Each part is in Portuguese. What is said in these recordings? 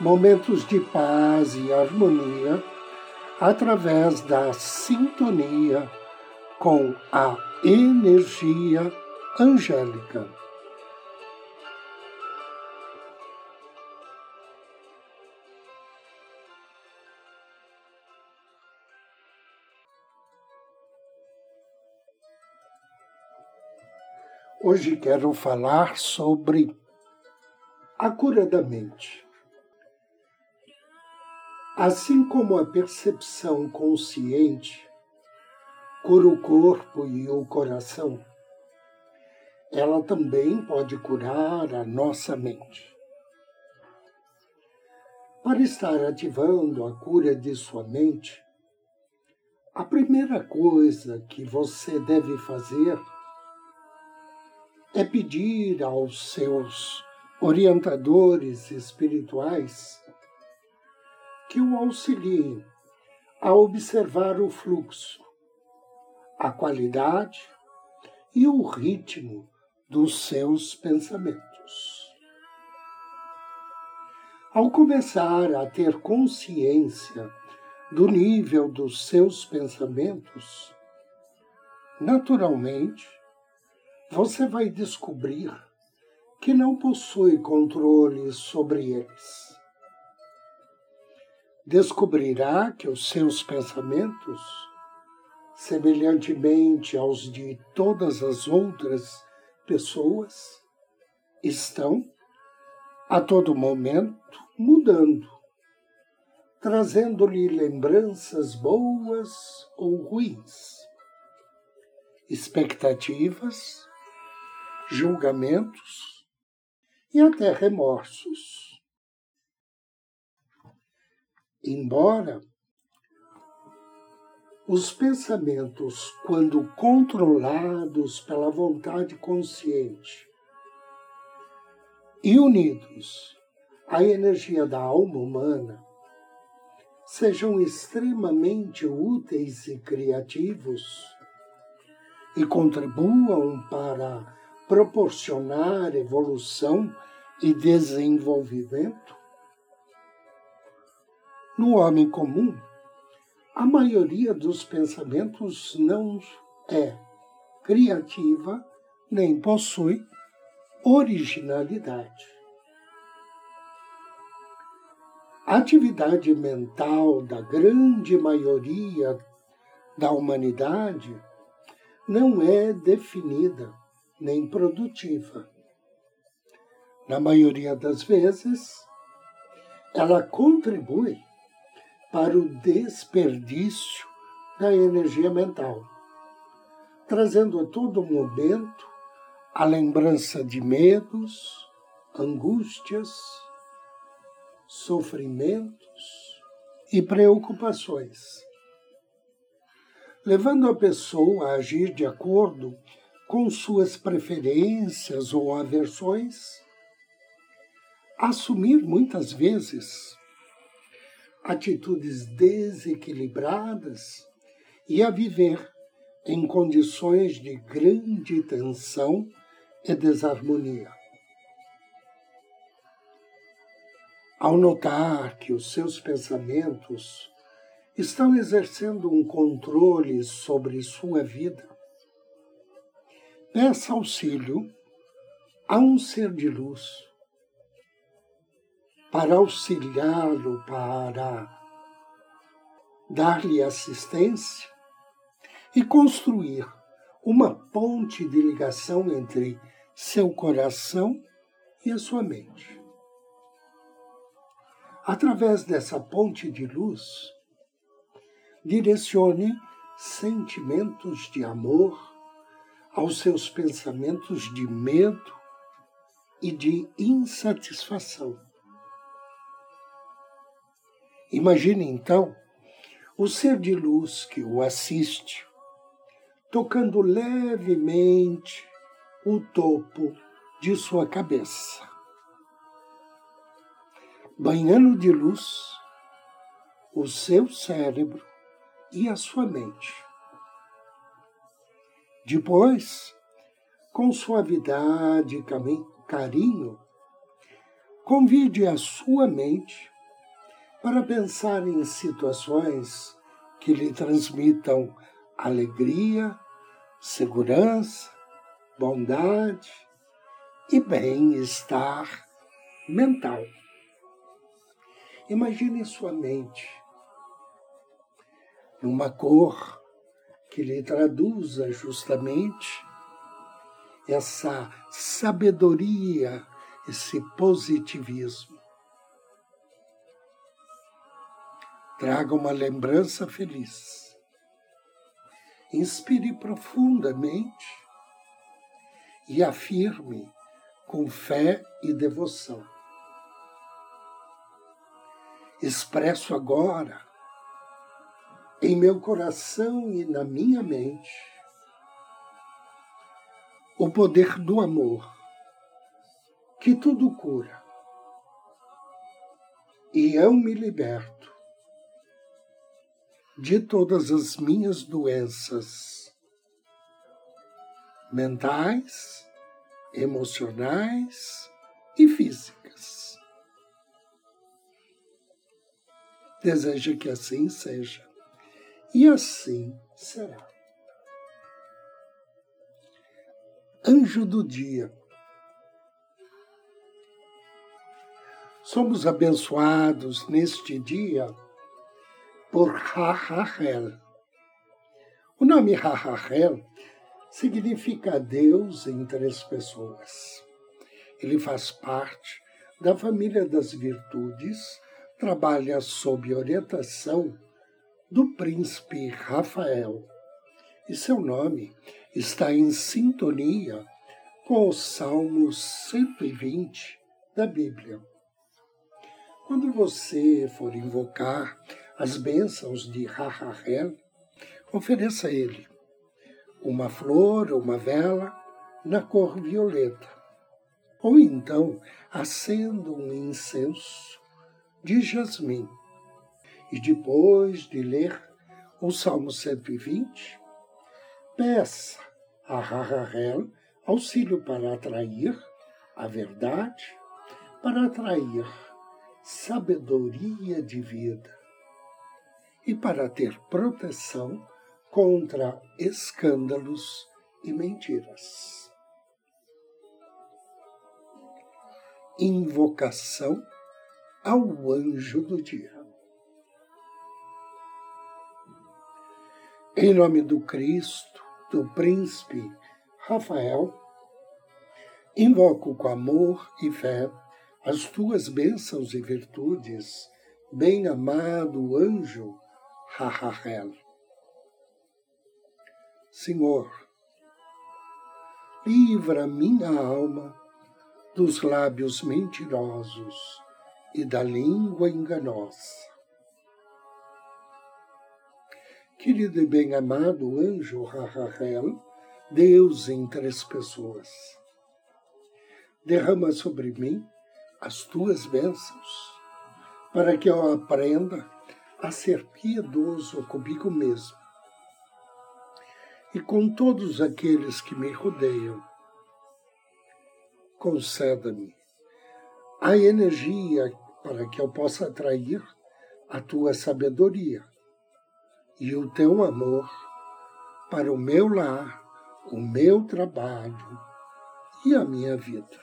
Momentos de paz e harmonia através da sintonia com a energia angélica. Hoje quero falar sobre a cura da mente. Assim como a percepção consciente cura o corpo e o coração, ela também pode curar a nossa mente. Para estar ativando a cura de sua mente, a primeira coisa que você deve fazer é pedir aos seus orientadores espirituais que o auxiliem a observar o fluxo, a qualidade e o ritmo dos seus pensamentos. Ao começar a ter consciência do nível dos seus pensamentos, naturalmente, você vai descobrir que não possui controle sobre eles. Descobrirá que os seus pensamentos, semelhantemente aos de todas as outras pessoas, estão a todo momento mudando, trazendo-lhe lembranças boas ou ruins, expectativas, julgamentos e até remorsos. Embora os pensamentos, quando controlados pela vontade consciente e unidos à energia da alma humana, sejam extremamente úteis e criativos e contribuam para proporcionar evolução e desenvolvimento? No homem comum, a maioria dos pensamentos não é criativa nem possui originalidade. A atividade mental da grande maioria da humanidade não é definida nem produtiva. Na maioria das vezes, ela contribui para o desperdício da energia mental, trazendo a todo momento a lembrança de medos, angústias, sofrimentos e preocupações, levando a pessoa a agir de acordo com suas preferências ou aversões, assumir muitas vezes atitudes desequilibradas e a viver em condições de grande tensão e desarmonia. Ao notar que os seus pensamentos estão exercendo um controle sobre sua vida, peça auxílio a um ser de luz para auxiliá-lo, para dar-lhe assistência e construir uma ponte de ligação entre seu coração e a sua mente. Através dessa ponte de luz, direcione sentimentos de amor, aos seus pensamentos de medo e de insatisfação. Imagine então o ser de luz que o assiste, tocando levemente o topo de sua cabeça. Banhando de luz o seu cérebro e a sua mente. Depois, com suavidade e carinho, convide a sua mente para pensar em situações que lhe transmitam alegria, segurança, bondade e bem-estar mental. Imagine sua mente numa cor que lhe traduza justamente essa sabedoria, esse positivismo. Traga uma lembrança feliz. Inspire profundamente e afirme com fé e devoção. Expresso agora, em meu coração e na minha mente, o poder do amor, que tudo cura. E eu me liberto de todas as minhas doenças mentais, emocionais e físicas. Deseja que assim seja, e assim será. Anjo do dia. Somos abençoados neste dia por Rahahel. O nome Rahahel significa Deus em três pessoas. Ele faz parte da família das virtudes, trabalha sob orientação do príncipe Rafael. E seu nome está em sintonia com o Salmo 120 da Bíblia. Quando você for invocar as bênçãos de Rahahel, ofereça a ele uma flor ou uma vela na cor violeta. Ou então acenda um incenso de jasmim. E depois de ler o Salmo 120, peça a Rahahel auxílio para atrair a verdade, para atrair sabedoria de vida e para ter proteção contra escândalos e mentiras. Invocação ao anjo do dia. Em nome do Cristo, do príncipe Rafael, invoco com amor e fé as tuas bênçãos e virtudes, bem-amado anjo Rahahel. Senhor, livra minha alma dos lábios mentirosos e da língua enganosa. Querido e bem-amado anjo Rahahel, Deus em três pessoas, derrama sobre mim as tuas bênçãos, para que eu aprenda a ser piedoso comigo mesmo e com todos aqueles que me rodeiam. Conceda-me a energia para que eu possa atrair a tua sabedoria e o teu amor para o meu lar, o meu trabalho e a minha vida.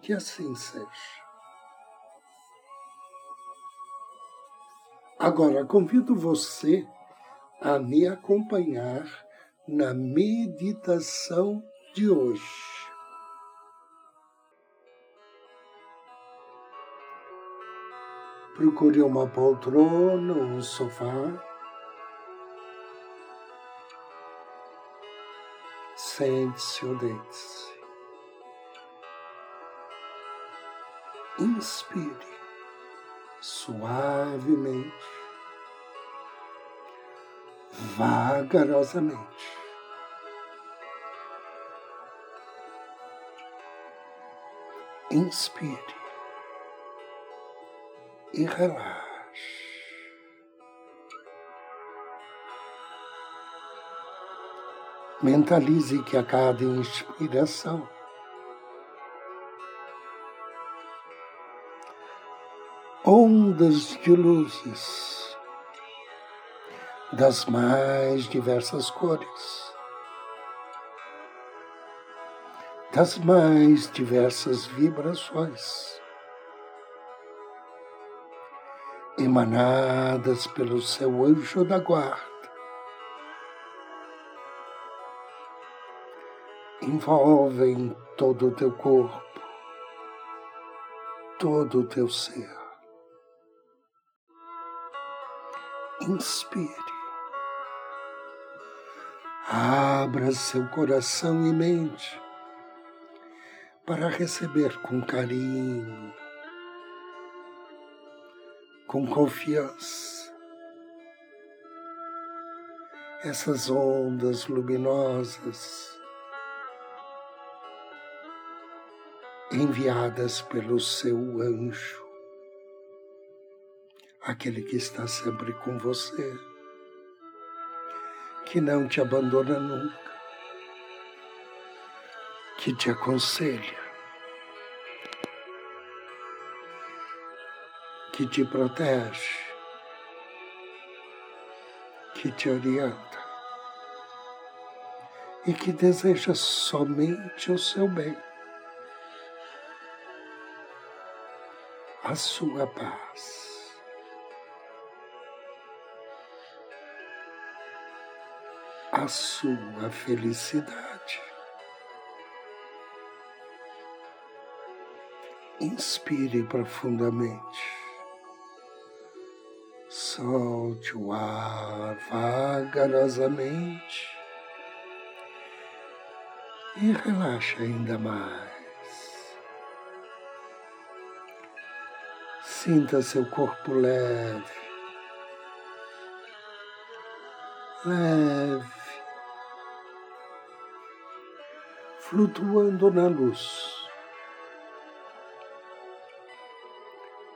Que assim seja. Agora, convido você a me acompanhar na meditação de hoje. Procure uma poltrona ou um sofá. Sente-se ou deite-se. Inspire suavemente, vagarosamente. Inspire e relaxe. Mentalize que a cada inspiração ondas de luzes das mais diversas cores, das mais diversas vibrações, emanadas pelo seu anjo da guarda, envolvem todo o teu corpo, todo o teu ser. Inspire. Abra seu coração e mente para receber com carinho, com confiança, essas ondas luminosas enviadas pelo seu anjo aquele que está sempre com você, que não te abandona nunca, que te aconselha, que te protege, que te orienta. E que deseja somente o seu bem, a sua paz. A sua felicidade. Inspire profundamente. Solte o ar vagarosamente e relaxe ainda mais. Sinta seu corpo leve, leve, flutuando na luz,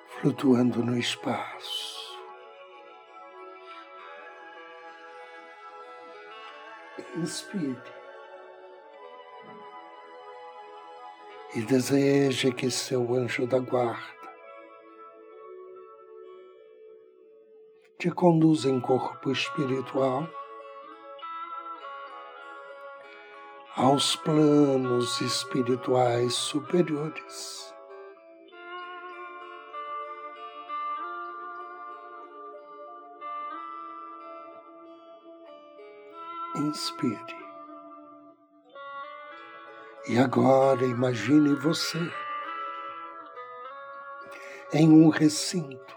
flutuando no espaço. Inspire. E deseje que seu anjo da guarda te conduza em corpo espiritual aos planos espirituais superiores. Inspire. E agora imagine você em um recinto,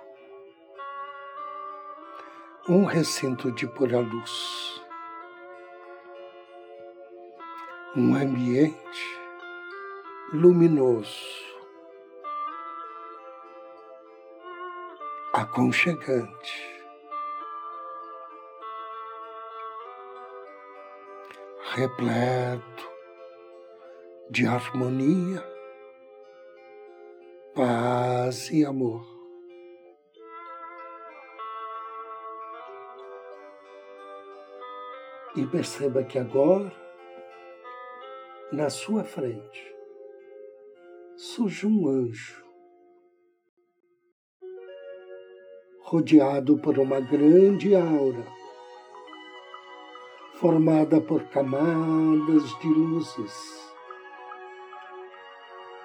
um recinto de pura luz. Um ambiente luminoso, aconchegante, repleto de harmonia, paz e amor. E perceba que agora na sua frente surge um anjo, rodeado por uma grande aura, formada por camadas de luzes,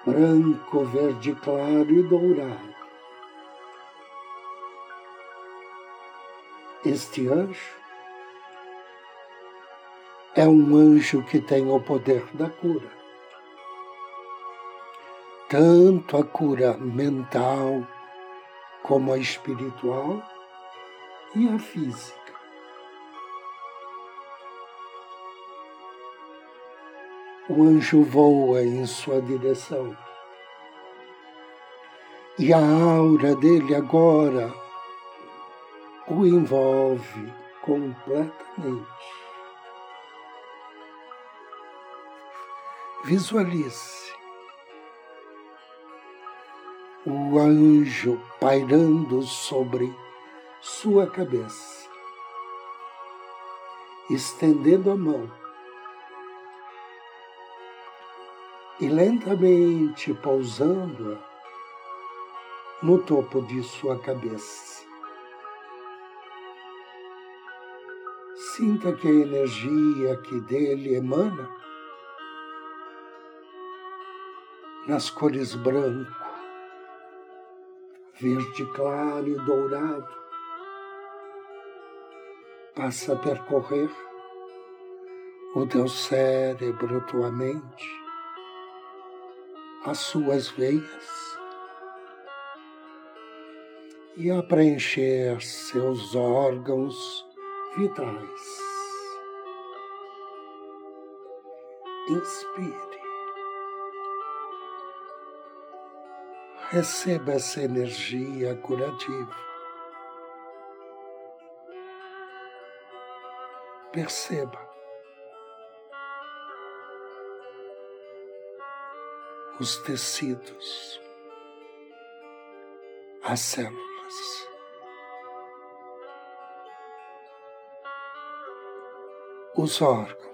branco, verde claro e dourado. Este anjo é um anjo que tem o poder da cura. Tanto a cura mental como a espiritual e a física. O anjo voa em sua direção E a aura dele agora o envolve completamente. Visualize o anjo pairando sobre sua cabeça, estendendo a mão e lentamente pousando-a no topo de sua cabeça. Sinta que a energia que dele emana nas cores branco, verde claro e dourado passa a percorrer o teu cérebro, tua mente, as suas veias e a preencher seus órgãos vitais. Inspire. Receba essa energia curativa. Perceba os tecidos, as células. Os órgãos.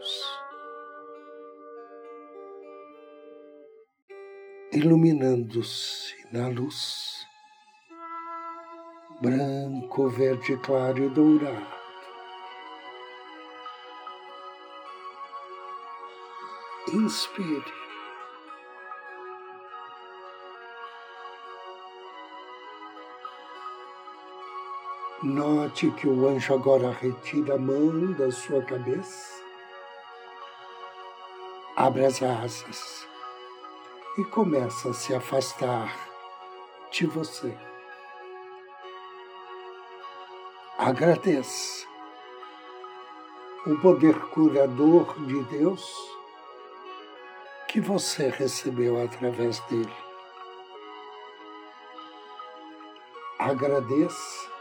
iluminando-se na luz, branco, verde claro e dourado. Inspire. Note que o anjo agora retira a mão da sua cabeça, abre as asas e começa a se afastar de você. Agradeça o poder curador de Deus que você recebeu através dele. Agradeça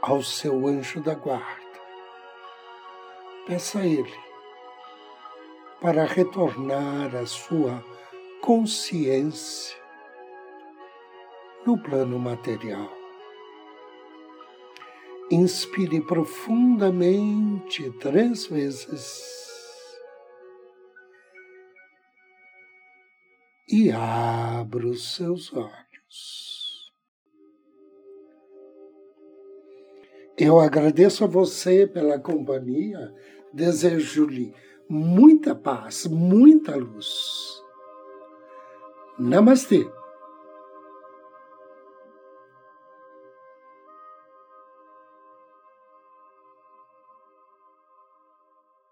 ao seu anjo da guarda. Peça a ele para retornar à sua consciência no plano material. Inspire profundamente três vezes e abra os seus olhos. Eu agradeço a você pela companhia, desejo-lhe muita paz, muita luz. Namastê.